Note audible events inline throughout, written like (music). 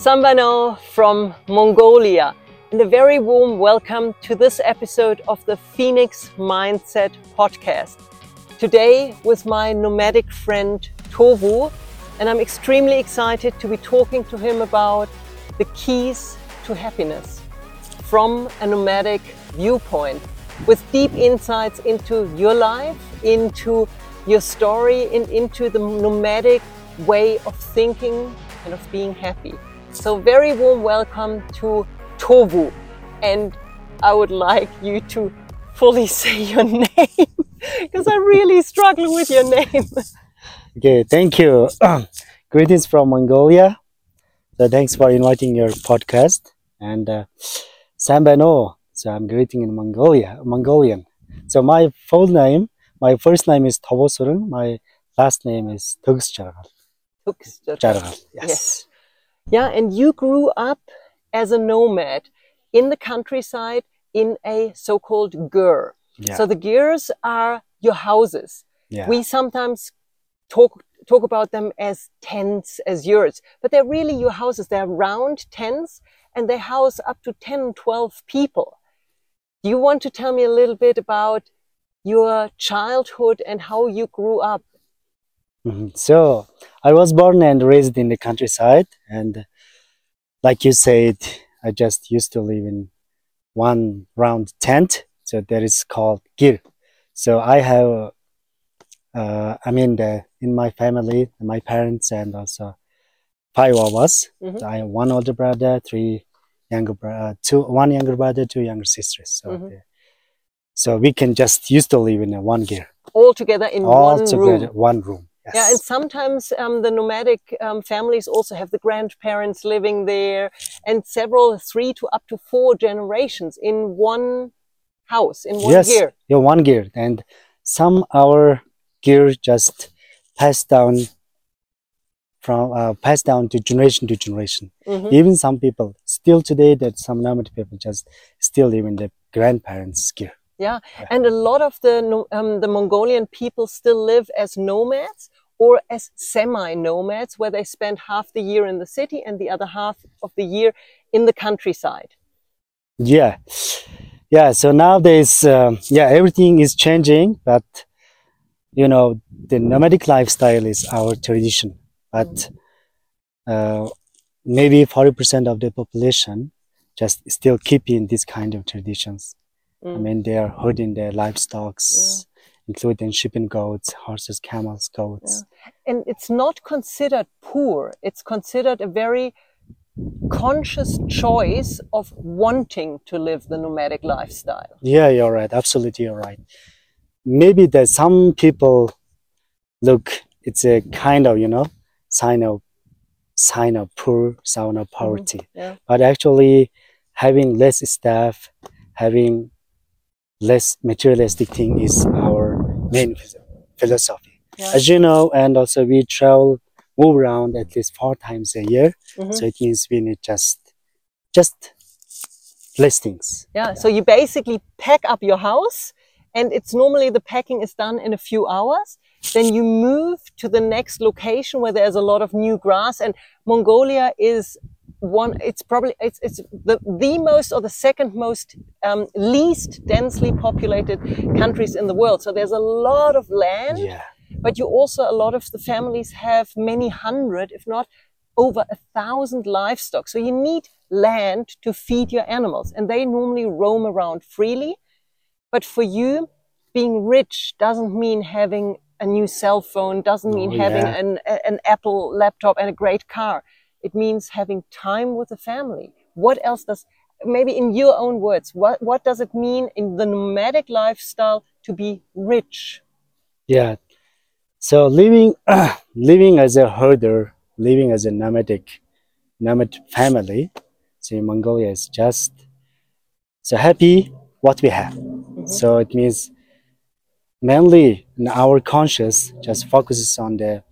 Sambano from Mongolia, and a very warm welcome to this episode of the Phoenix Mindset Podcast. Today, with my nomadic friend Tovuu, and I'm extremely excited to be talking to him about the keys to happiness from a nomadic viewpoint with deep insights into your life, into your story, and into the nomadic way of thinking and of being happy. So, very warm welcome to Tovuu. And I would like you to fully (laughs) say your name because I'm really struggle with your name. Okay, thank you. (clears throat) Greetings from Mongolia. So thanks for inviting your podcast and uh, Sambano. So I'm greeting in Mongolia, Mongolian. So my full name, my first name is Tobosurun. My last name is Tugsjargal. Jargal. Yes. Yes. Yeah, and you grew up as a nomad in the countryside in a so called gher. Yeah. So the ghers are your houses. yeah. We sometimes talk talk about them as tents, as yurts, but they're really your houses. They're round tents and they house up to 10, 12 people. Do you want to tell me a little bit about your childhood and how you grew up? Mhm. So I was born and raised in the countryside, and like you said, I just used to live in one round tent. So that is called gher. So I have, uh, I mean, the, in my family, my parents and also five of us. Mhm. I have one older brother, three younger brother, two one younger brother, two younger sisters. So, Mhm. the- so we can just used to live in one gher, All together in all one together, room. one room. Yes. Yeah, and sometimes um, the nomadic um, families also have the grandparents living there, and several, three to up to four generations in one house, in one yes, year. yeah, one gher, and some our gher just passed down from uh, passed down to generation to generation. Mhm. Even some people still today that some nomad people just still live in the grandparents' gher. Yeah, and a lot of the um, the Mongolian people still live as nomads or as semi-nomads, where they spend half the year in the city and the other half of the year in the countryside. Yeah, yeah. So nowadays, um, yeah, everything is changing, but you know, the nomadic lifestyle is our tradition. But uh, maybe forty percent of the population just still keeping this kind of traditions. I Mm. mean, they are herding their livestock, including sheep and goats, horses, camels, goats. and it's not considered poor. It's considered a very conscious choice of wanting to live the nomadic lifestyle. Yeah, you're right. Absolutely, you're right. Maybe that some people look, it's a kind of, you know, sign of sign of poor, sign of mm-hmm. poverty. Yeah. But actually, having less staff, having less materialistic thing is our main philosophy. Yeah. As you know, and also we travel, move around at least four times a year. Mhm. So it means we need just, just less things. Yeah. So you basically pack up your house and it's normally the packing is done in a few hours. Then you move to the next location where there's a lot of new grass and Mongolia is one, it's probably, it's, it's the, the most or the second most, um, least densely populated countries in the world. So there's a lot of land. Yeah. but you also a lot of the families have many hundred if not over a thousand livestock so you need land to feed your animals and they normally roam around freely but for you being rich doesn't mean having a new cell phone doesn't mean Oh, having an, an apple laptop and a great car it means having time with the family what else does maybe in your own words what, what does it mean in the nomadic lifestyle to be rich Yeah. So living (clears throat) living as a herder, living as a nomadic nomad family, so in Mongolia is just so happy what we have. Mm-hmm. So it means mainly in our conscious just focuses on the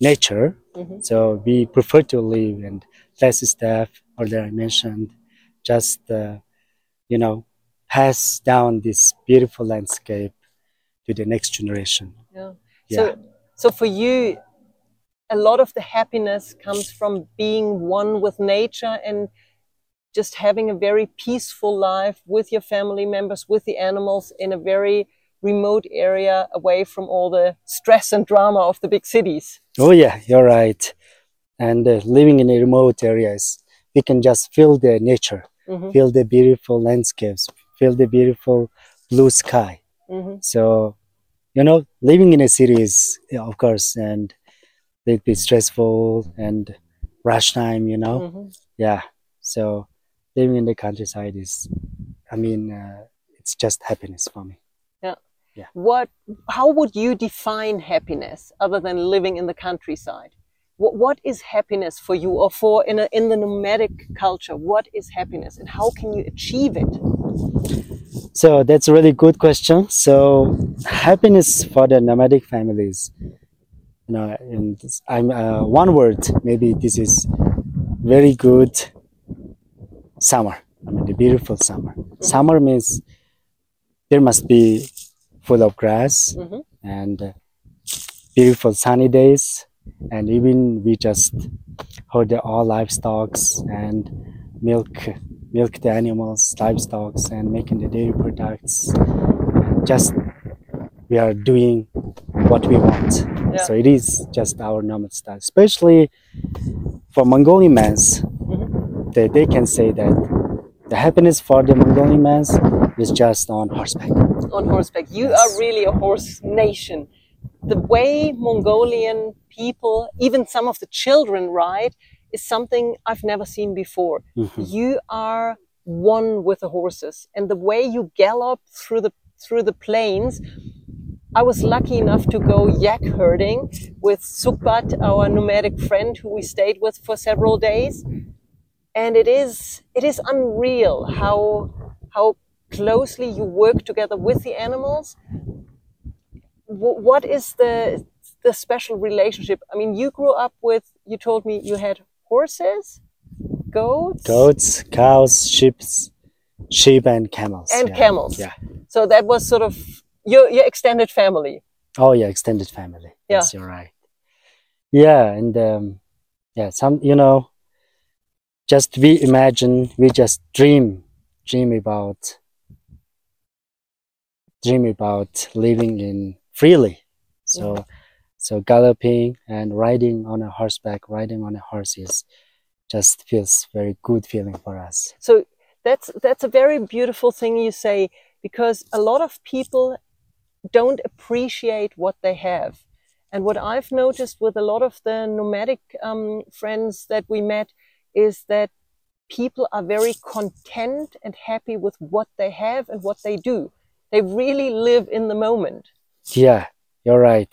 nature. Mhm. So we prefer to live and less staff, earlier I mentioned, just uh, you know pass down this beautiful landscape to the next generation. Yeah. Yeah. So, so for you, a lot of the happiness comes from being one with nature and just having a very peaceful life with your family members, with the animals in a very remote area away from all the stress and drama of the big cities. Oh yeah, you're right. And uh, living in a remote areas, we can just feel the nature, Mhm. feel the beautiful landscapes, feel the beautiful blue sky. Mhm. So, you know, living in a city is, of course, and little bit stressful and rush time, you know. Mhm. Yeah. So, living in the countryside is, I mean, uh, it's just happiness for me. What? How would you define happiness other than living in the countryside? What, what is happiness for you, or for in a, in the nomadic culture? What is happiness, and how can you achieve it? So that's a really good question. So happiness for the nomadic families, you know, and I'm uh, one word. Maybe this is very good. Summer. I mean, the beautiful summer. Summer means there must be full of grass Mhm. and uh, beautiful sunny days, and even we just hold all livestocks and milk milk the animals, livestock, and making the dairy products. Just we are doing what we want. Yeah. So it is just our nomad style, especially for Mongolian mans. Mhm. They, they can say that the happiness for the Mongolian mans is just on horseback. On horseback. You Yes. are really a horse nation. The way Mongolian people, even some of the children, ride is something I've never seen before. Mhm. You are one with the horses, and the way you gallop through the through the plains. I was lucky enough to go yak herding with Sukbat, our nomadic friend who we stayed with for several days. And it is it is unreal how how closely you work together with the animals. Wh- what is the the special relationship? I mean, you grew up with. You told me you had horses, goats, Goats, cows, sheep, sheep and camels. and yeah. camels. Yeah. So that was sort of your your extended family. Oh yeah, extended family. Yeah. Yes, you're right. Yeah, and um, yeah, some you know, just we imagine, we just dream, dream about, dream about living in freely. So, so galloping and riding on a horseback, riding on a horse is just feels very good feeling for us. So that's that's a very beautiful thing you say because a lot of people don't appreciate what they have. And what I've noticed with a lot of the nomadic um, friends that we met is that people are very content and happy with what they have and what they do. They really live in the moment. Yeah, you're right.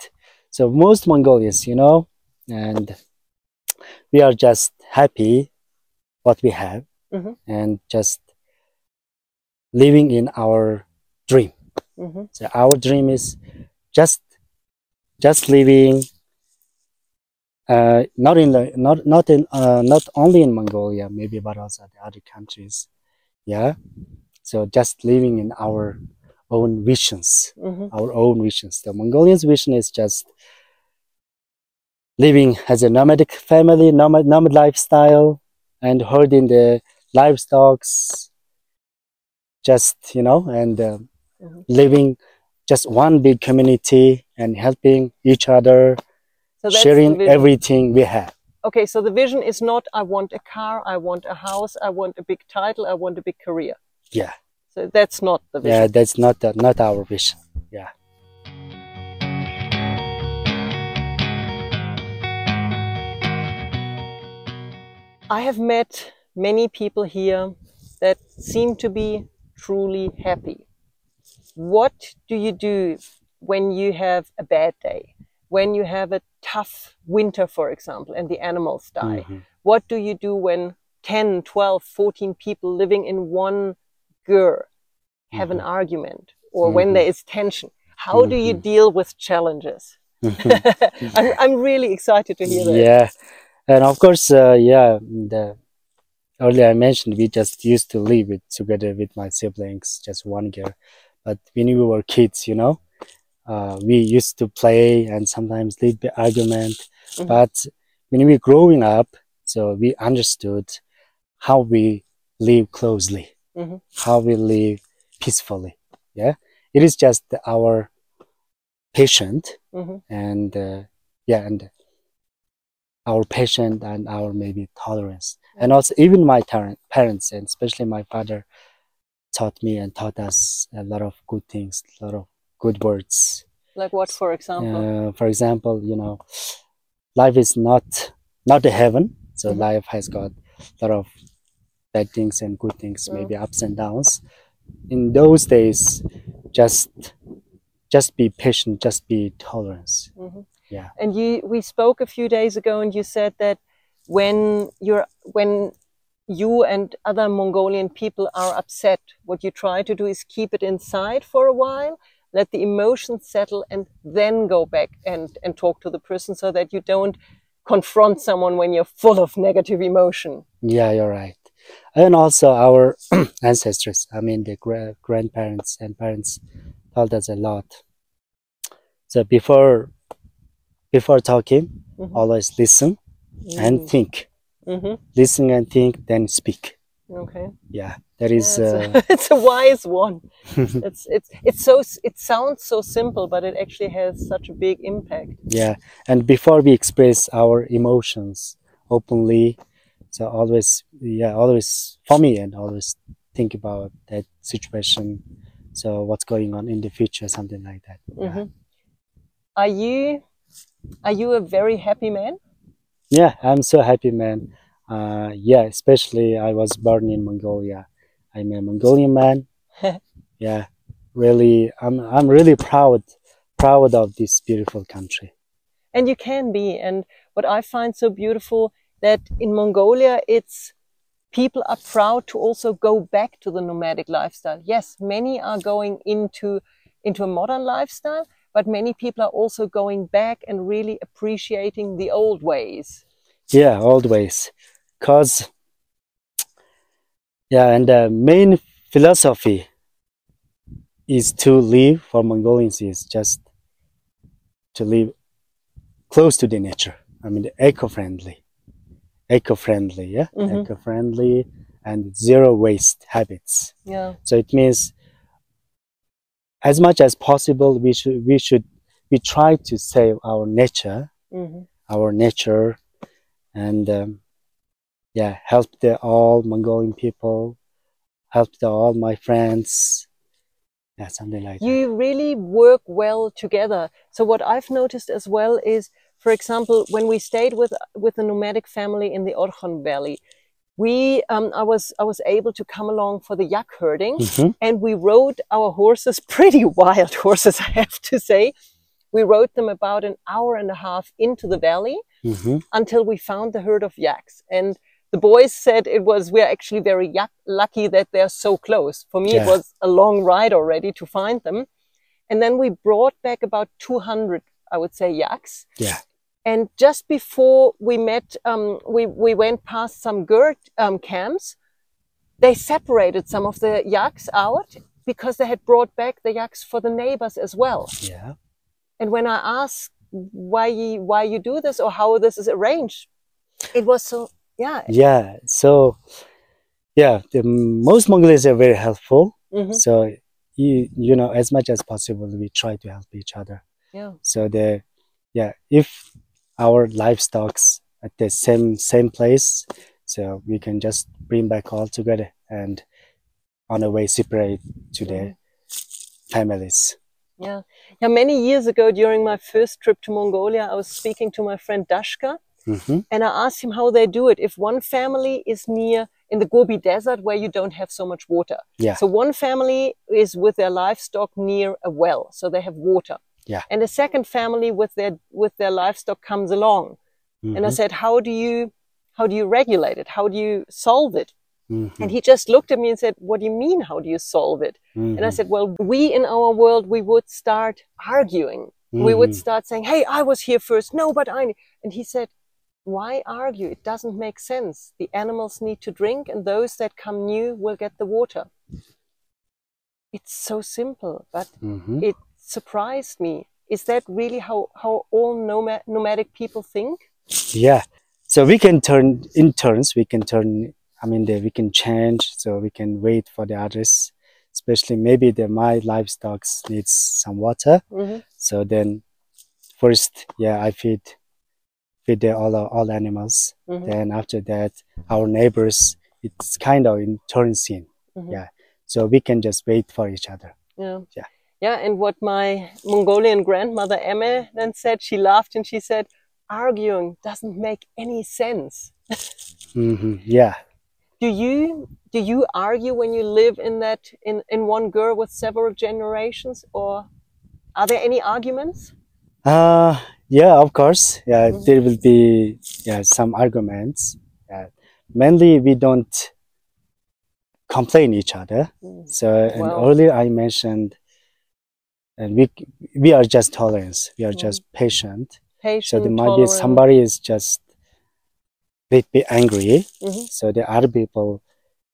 So most Mongolians, you know, and we are just happy what we have Mhm. and just living in our dream. Mhm. So our dream is just just living uh, not in the not not in uh, not only in Mongolia, maybe but also the other countries. Yeah. So just living in our own visions Mhm. our own visions. The Mongolians' vision is just living as a nomadic family, nomad, nomad lifestyle, and herding the livestock, just, you know, and uh, Mhm. living just one big community and helping each other, So sharing everything we have. Okay, so the vision is not I want a car, I want a house, I want a big title, I want a big career. Yeah, So that's not the vision. yeah, that's not the, not our vision. Yeah. I have met many people here that seem to be truly happy. What do you do when you have a bad day? When you have a tough winter, for example, and the animals die? Mhm. What do you do when 10, 12, 14 people living in one gher have an argument or when Mhm. there is tension? How do you Mhm. deal with challenges? (laughs) I'm, I'm really excited to hear that. yeah and of course uh, yeah the earlier i mentioned we just used to live it together with my siblings just one year but when we were kids you know uh, we used to play and sometimes lead the argument Mhm. But when we were growing up, so we understood how we live closely, Mhm. how we live peacefully. Yeah, it is just our patient hmm and uh, yeah, and our patient and our maybe tolerance, and also even my tar- parents and especially my father taught me and taught us a lot of good things, a lot of good words. Like what, for example? Uh, for example, you know, life is not not a heaven. So Mhm. life has got a lot of bad things and good things, Mm. maybe ups and downs. In those days, just just be patient, just be tolerance. Mhm. Yeah. And you, we spoke a few days ago, and you said that when you're when you and other Mongolian people are upset, what you try to do is keep it inside for a while, let the emotions settle, and then go back and and talk to the person, so that you don't confront someone when you're full of negative emotion. Yeah, you're right. And also our (clears throat) ancestors, I mean the gra- grandparents and parents told us a lot. So before before talking, Mhm. always listen and think. hmm Listen and think, then speak. Okay. Yeah, that is. Yeah, uh, it's, (laughs) a, it's a wise one. (laughs) it's it's it's so it sounds so simple, but it actually has such a big impact. yeah, and before we express our emotions openly, so always, yeah, always for me, and always think about that situation. So what's going on in the future, something like that. Yeah. Mhm. Are you are you a very happy man? Yeah, I'm so happy, man. Uh, yeah, especially I was born in Mongolia. I'm a Mongolian man. (laughs) yeah, really, I'm I'm really proud proud of this beautiful country. And you can be. And what I find so beautiful that in Mongolia, it's people are proud to also go back to the nomadic lifestyle. Yes, many are going into into a modern lifestyle, but many people are also going back and really appreciating the old ways. Yeah, old ways. cause yeah, and the main philosophy is to live for Mongolians is just to live close to the nature. I mean, eco-friendly, eco-friendly, yeah, Mhm. eco-friendly and zero waste habits. Yeah. So it means as much as possible, we should we should we try to save our nature, hmm our nature, and um, yeah, help the all Mongolian people, help the all my friends, yeah, something like that. you really work well together. So what I've noticed as well is, for example, when we stayed with with a nomadic family in the Orkhon Valley, we um, I was I was able to come along for the yak herding, Mhm. and we rode our horses, (laughs) pretty wild horses, I have to say. We rode them about an hour and a half into the valley Mhm. until we found the herd of yaks. And the boys said it was, we're actually very yak- lucky that they're so close. For me, it was a long ride already to find them. And then we brought back about 200, I would say, yaks. Yeah. And just before we met, um, we, we went past some gher um, camps. They separated some of the yaks out because they had brought back the yaks for the neighbors as well. Yeah. And when I asked why you, why you do this or how this is arranged, it was so yeah. Yeah. So yeah, the most Mongolians are very helpful. mhm, So you you know as much as possible we try to help each other. Yeah. So the yeah if our livestocks at the same same place, so we can just bring back all together and on a way separate to the Mhm. families. Yeah. Yeah. Many years ago, during my first trip to Mongolia, I was speaking to my friend Dashka, hmm and I asked him how they do it. If one family is near in the Gobi Desert where you don't have so much water, Yeah. so one family is with their livestock near a well, so they have water. Yeah. And a second family with their with their livestock comes along, and I Mhm. said, how do you how do you regulate it? How do you solve it? Mhm. And he just looked at me and said, What do you mean? How do you solve it? And I Mhm. said, Well, we in our world, we would start arguing. We would Mhm. start saying, Hey, I was here first. No, but I. And he said, Why argue? It doesn't make sense. The animals need to drink, and those that come new will get the water. It's so simple, but Mhm. it surprised me. is that really how, how all nomad, nomadic people think? yeah so we can turn in turns we can turn i mean the, we can change so we can wait for the others especially maybe the my livestock needs some water hmm so then first yeah i feed feed the, all all animals hmm then after that our neighbors it's kind of in turn scene Mhm. yeah so we can just wait for each other Yeah. Yeah. Yeah. And what my Mongolian grandmother Emme then said, she laughed and she said, arguing doesn't make any sense. hmm yeah Do you do you argue when you live in that in, in one girl with several generations or are there any arguments? Uh, yeah, of course. Yeah, Mhm. there will be yeah some arguments. Yeah. Mainly, we don't complain each other. Mm. So, and Wow. earlier I mentioned, and we we are just tolerance. We are Mm. just patient. Patient, So there might be somebody is just bit bit angry. Mhm. So the other people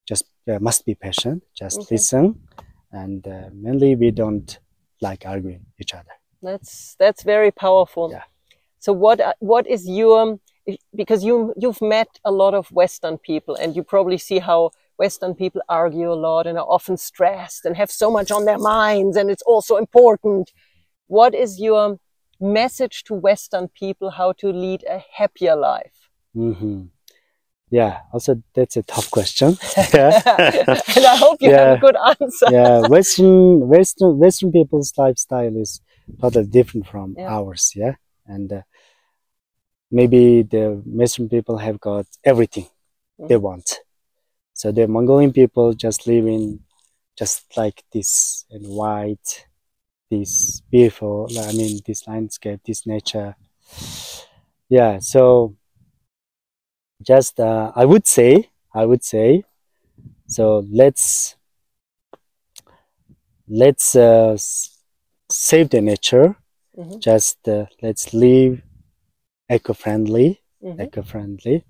just uh, must be patient. Just Okay. listen, and uh, mainly we don't like arguing each other. That's that's very powerful. Yeah. So what what is your because you you've met a lot of Western people and you probably see how Western people argue a lot and are often stressed and have so much on their minds and it's also important. What is your message to Western people how to lead a happier life? hmm Yeah. Also, that's a tough question. (laughs) (laughs) yeah. and I hope you have a good answer. yeah. Western Western Western people's lifestyle is totally different from Yeah. ours. Yeah, and uh, maybe the Western people have got everything they Mm. want. So the Mongolian people just live in just like this in white, this beautiful. I mean, this landscape, this nature. Yeah. So just uh, I would say, I would say, so let's let's uh, save the nature. Mhm. Just uh, let's live eco-friendly, Mhm. eco-friendly.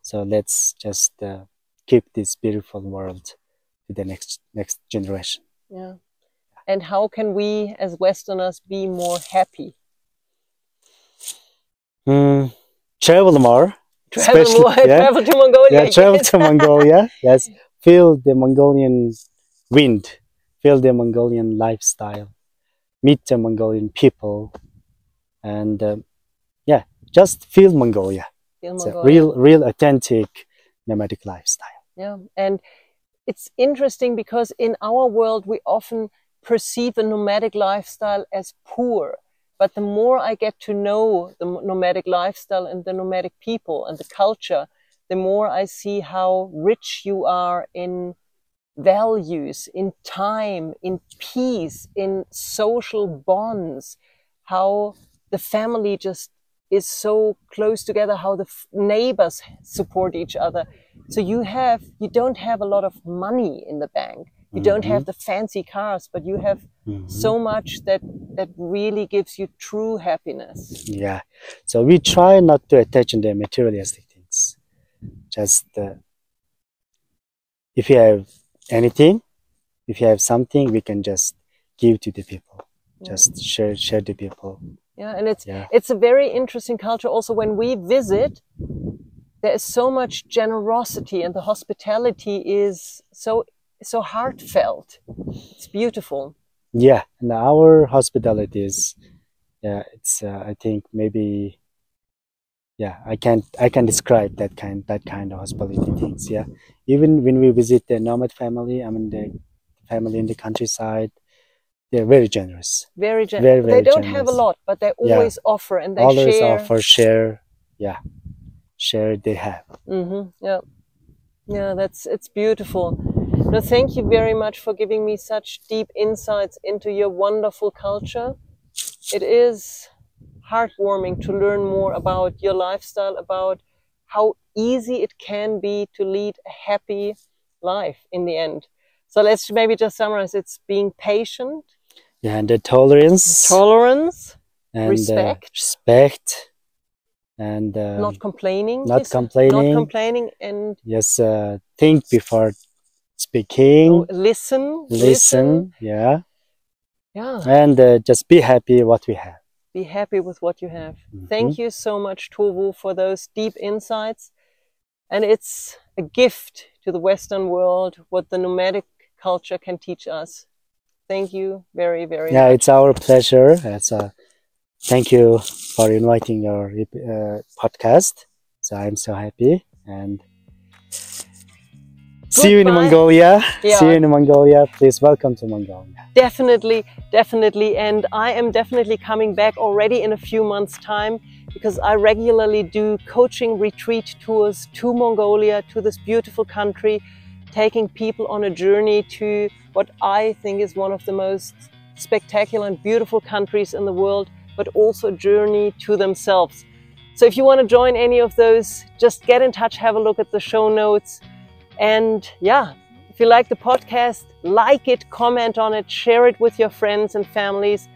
So let's just uh, keep this beautiful world to the next next generation. Yeah. And how can we as Westerners be more happy? Hmm. travel more. Travel especially- more, (laughs) yeah. travel to Mongolia. yeah, travel yes. to Mongolia. (laughs) Yes, feel the Mongolian wind, feel the Mongolian lifestyle, meet the Mongolian people, and um, yeah, just feel Mongolia. Feel It's a Mongolia. real, real authentic nomadic lifestyle. Yeah, and it's interesting because in our world we often perceive a nomadic lifestyle as poor. But the more I get to know the nomadic lifestyle and the nomadic people and the culture, the more I see how rich you are in values, in time, in peace, in social bonds, how the family just is so close together, how the f- neighbors support each other. So you have, you don't have a lot of money in the bank. You don't have the fancy cars, but you have Mhm. so much that, that really gives you true happiness. Yeah. So we try not to attach on the materialistic things. Just uh, if you have anything, if you have something, we can just give to the people. Yeah. Just share share to people. Yeah, and it's Yeah. it's a very interesting culture. Also, when we visit, there is so much generosity, and the hospitality is so so heartfelt. It's beautiful. Yeah. And our hospitality is, yeah, it's uh, I think maybe. Yeah, I can't I can describe that kind that kind of hospitality things. Yeah, even when we visit the nomad family, I mean the family in the countryside, they're very generous. Very generous. Very, they don't have a lot, but they Yeah. always offer and they always share. offer share yeah share they have hmm Yeah, yeah, that's it's beautiful. No, thank you very much for giving me such deep insights into your wonderful culture. It is heartwarming to learn more about your lifestyle, about how easy it can be to lead a happy life in the end. So let's maybe just summarize: it's being patient, yeah and the tolerance tolerance, and uh, respect. respect and um, not complaining, not complaining. not complaining, and yes uh, think before speaking oh, listen, listen, yeah Yeah. and uh, just be happy what we have be happy with what you have. Mhm. Thank you so much, Tovuu, for those deep insights. And it's a gift to the Western world what the nomadic culture can teach us. Thank you very, very Yeah, much. it's our pleasure. It's a thank you for inviting your uh, podcast. So I'm so happy and see you in Goodbye. Mongolia. Yeah. See you in Mongolia. Please welcome to Mongolia. Definitely, definitely. And I am definitely coming back already in a few months' time because I regularly do coaching retreat tours to Mongolia, to this beautiful country, taking people on a journey to what I think is one of the most spectacular and beautiful countries in the world, but also a journey to themselves. So if you want to join any of those, just get in touch, have a look at the show notes. And yeah, if you like the podcast, like it, comment on it, share it with your friends and families,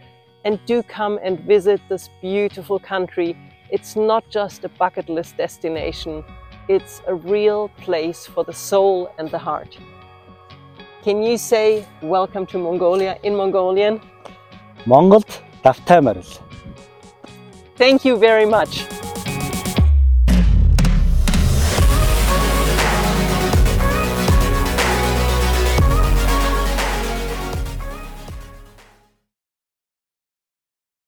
and do come and visit this beautiful country. It's not just a bucket list destination, it's a real place for the soul and the heart. Can you say welcome to Mongolia in Mongolian? Mongolt Taftamaril. Thank you very much.